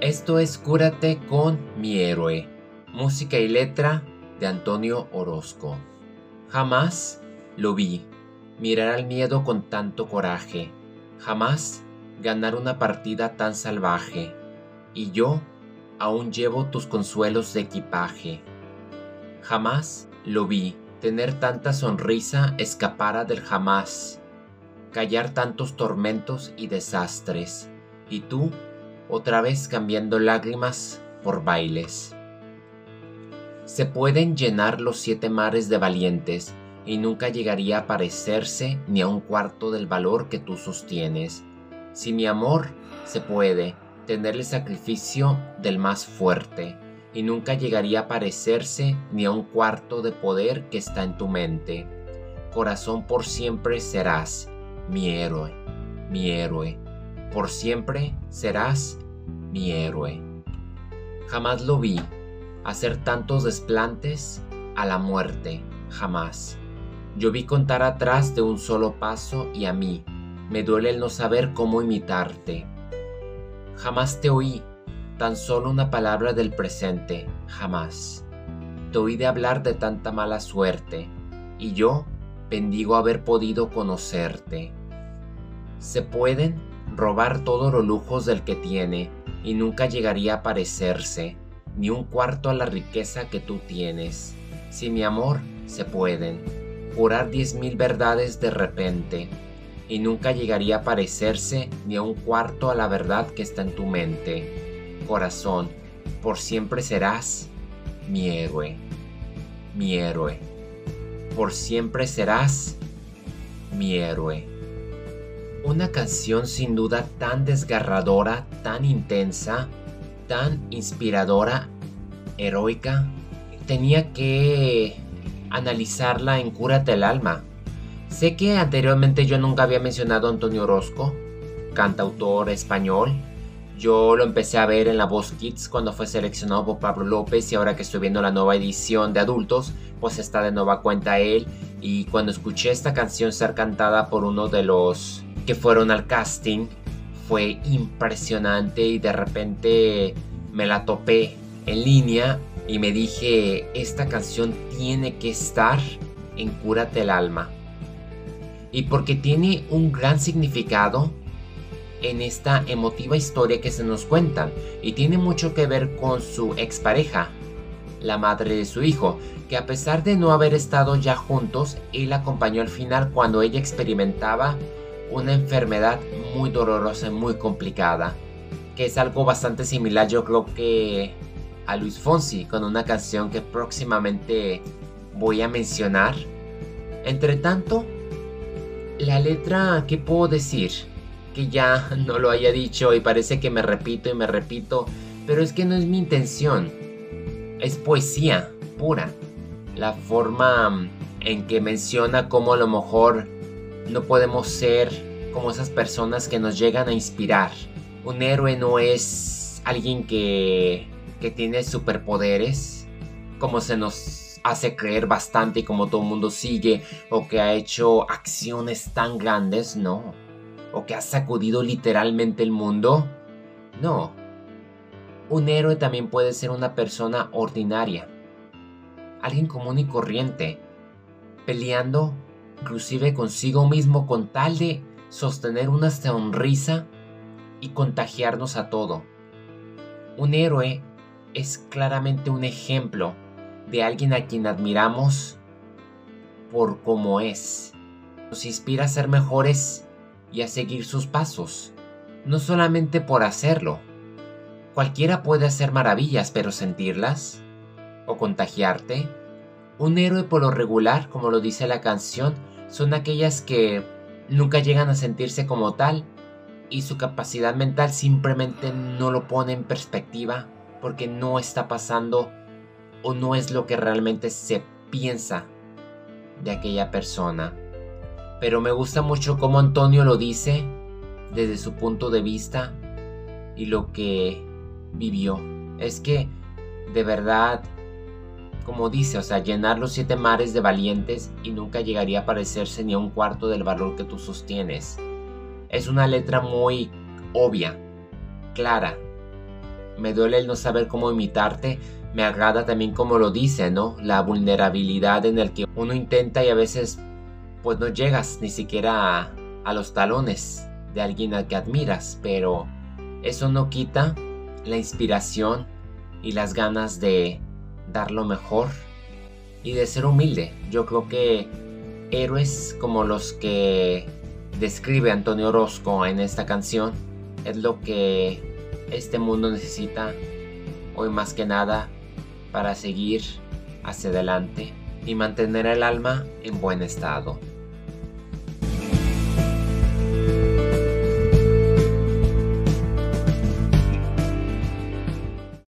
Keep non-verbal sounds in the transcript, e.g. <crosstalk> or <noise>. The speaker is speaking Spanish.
Esto es Cúrate con mi héroe. Música y letra de Antonio Orozco. Jamás lo vi mirar al miedo con tanto coraje. Jamás ganar una partida tan salvaje. Y yo aún llevo tus consuelos de equipaje. Jamás lo vi tener tanta sonrisa escapara del jamás, callar tantos tormentos y desastres, y tú otra vez cambiando lágrimas por bailes. Se pueden llenar los siete mares de valientes, y nunca llegaría a parecerse ni a un cuarto del valor que tú sostienes. Si mi amor se puede, tener el sacrificio del más fuerte, y nunca llegaría a parecerse ni a un cuarto de poder que está en tu mente. Corazón por siempre serás mi héroe, mi héroe. Por siempre serás mi héroe. Jamás lo vi hacer tantos desplantes a la muerte, jamás. Yo vi contar atrás de un solo paso y a mí me duele el no saber cómo imitarte. Jamás te oí tan solo una palabra del presente, jamás. Te oí de hablar de tanta mala suerte, y yo bendigo haber podido conocerte. Se pueden robar todos los lujos del que tiene, y nunca llegaría a parecerse, ni un cuarto a la riqueza que tú tienes. Si mi amor, se pueden jurar diez mil verdades de repente, y nunca llegaría a parecerse ni a un cuarto a la verdad que está en tu mente corazón, por siempre serás mi héroe, mi héroe. Por siempre serás mi héroe. Una canción sin duda tan desgarradora, tan intensa, tan inspiradora, heroica. Tenía que analizarla en Cúrate el alma. Sé que anteriormente yo nunca había mencionado a Antonio Orozco, cantautor español, yo lo empecé a ver en la Voz Kids cuando fue seleccionado por Pablo López y ahora que estoy viendo la nueva edición de adultos, pues está de nueva cuenta él. Y cuando escuché esta canción ser cantada por uno de los que fueron al casting, fue impresionante y de repente me la topé en línea y me dije, esta canción tiene que estar en Cúrate el alma. Y porque tiene un gran significado, en esta emotiva historia que se nos cuentan y tiene mucho que ver con su expareja, la madre de su hijo, que a pesar de no haber estado ya juntos, él acompañó al final cuando ella experimentaba una enfermedad muy dolorosa y muy complicada, que es algo bastante similar yo creo que a Luis Fonsi con una canción que próximamente voy a mencionar. Entre tanto, la letra, ¿qué puedo decir? que ya <laughs> no lo haya dicho y parece que me repito y me repito, pero es que no es mi intención. Es poesía pura. La forma en que menciona cómo a lo mejor no podemos ser como esas personas que nos llegan a inspirar. Un héroe no es alguien que, que tiene superpoderes, como se nos hace creer bastante y como todo el mundo sigue, o que ha hecho acciones tan grandes, no o que ha sacudido literalmente el mundo? No. Un héroe también puede ser una persona ordinaria, alguien común y corriente, peleando inclusive consigo mismo con tal de sostener una sonrisa y contagiarnos a todo. Un héroe es claramente un ejemplo de alguien a quien admiramos por cómo es. Nos inspira a ser mejores y a seguir sus pasos, no solamente por hacerlo. Cualquiera puede hacer maravillas, pero sentirlas o contagiarte. Un héroe por lo regular, como lo dice la canción, son aquellas que nunca llegan a sentirse como tal y su capacidad mental simplemente no lo pone en perspectiva porque no está pasando o no es lo que realmente se piensa de aquella persona pero me gusta mucho cómo Antonio lo dice desde su punto de vista y lo que vivió. Es que, de verdad, como dice, o sea, llenar los siete mares de valientes y nunca llegaría a parecerse ni a un cuarto del valor que tú sostienes. Es una letra muy obvia, clara, me duele el no saber cómo imitarte. Me agrada también como lo dice, ¿no? La vulnerabilidad en el que uno intenta y a veces pues no llegas ni siquiera a, a los talones de alguien al que admiras, pero eso no quita la inspiración y las ganas de dar lo mejor y de ser humilde. Yo creo que héroes como los que describe Antonio Orozco en esta canción es lo que este mundo necesita hoy más que nada para seguir hacia adelante y mantener el alma en buen estado.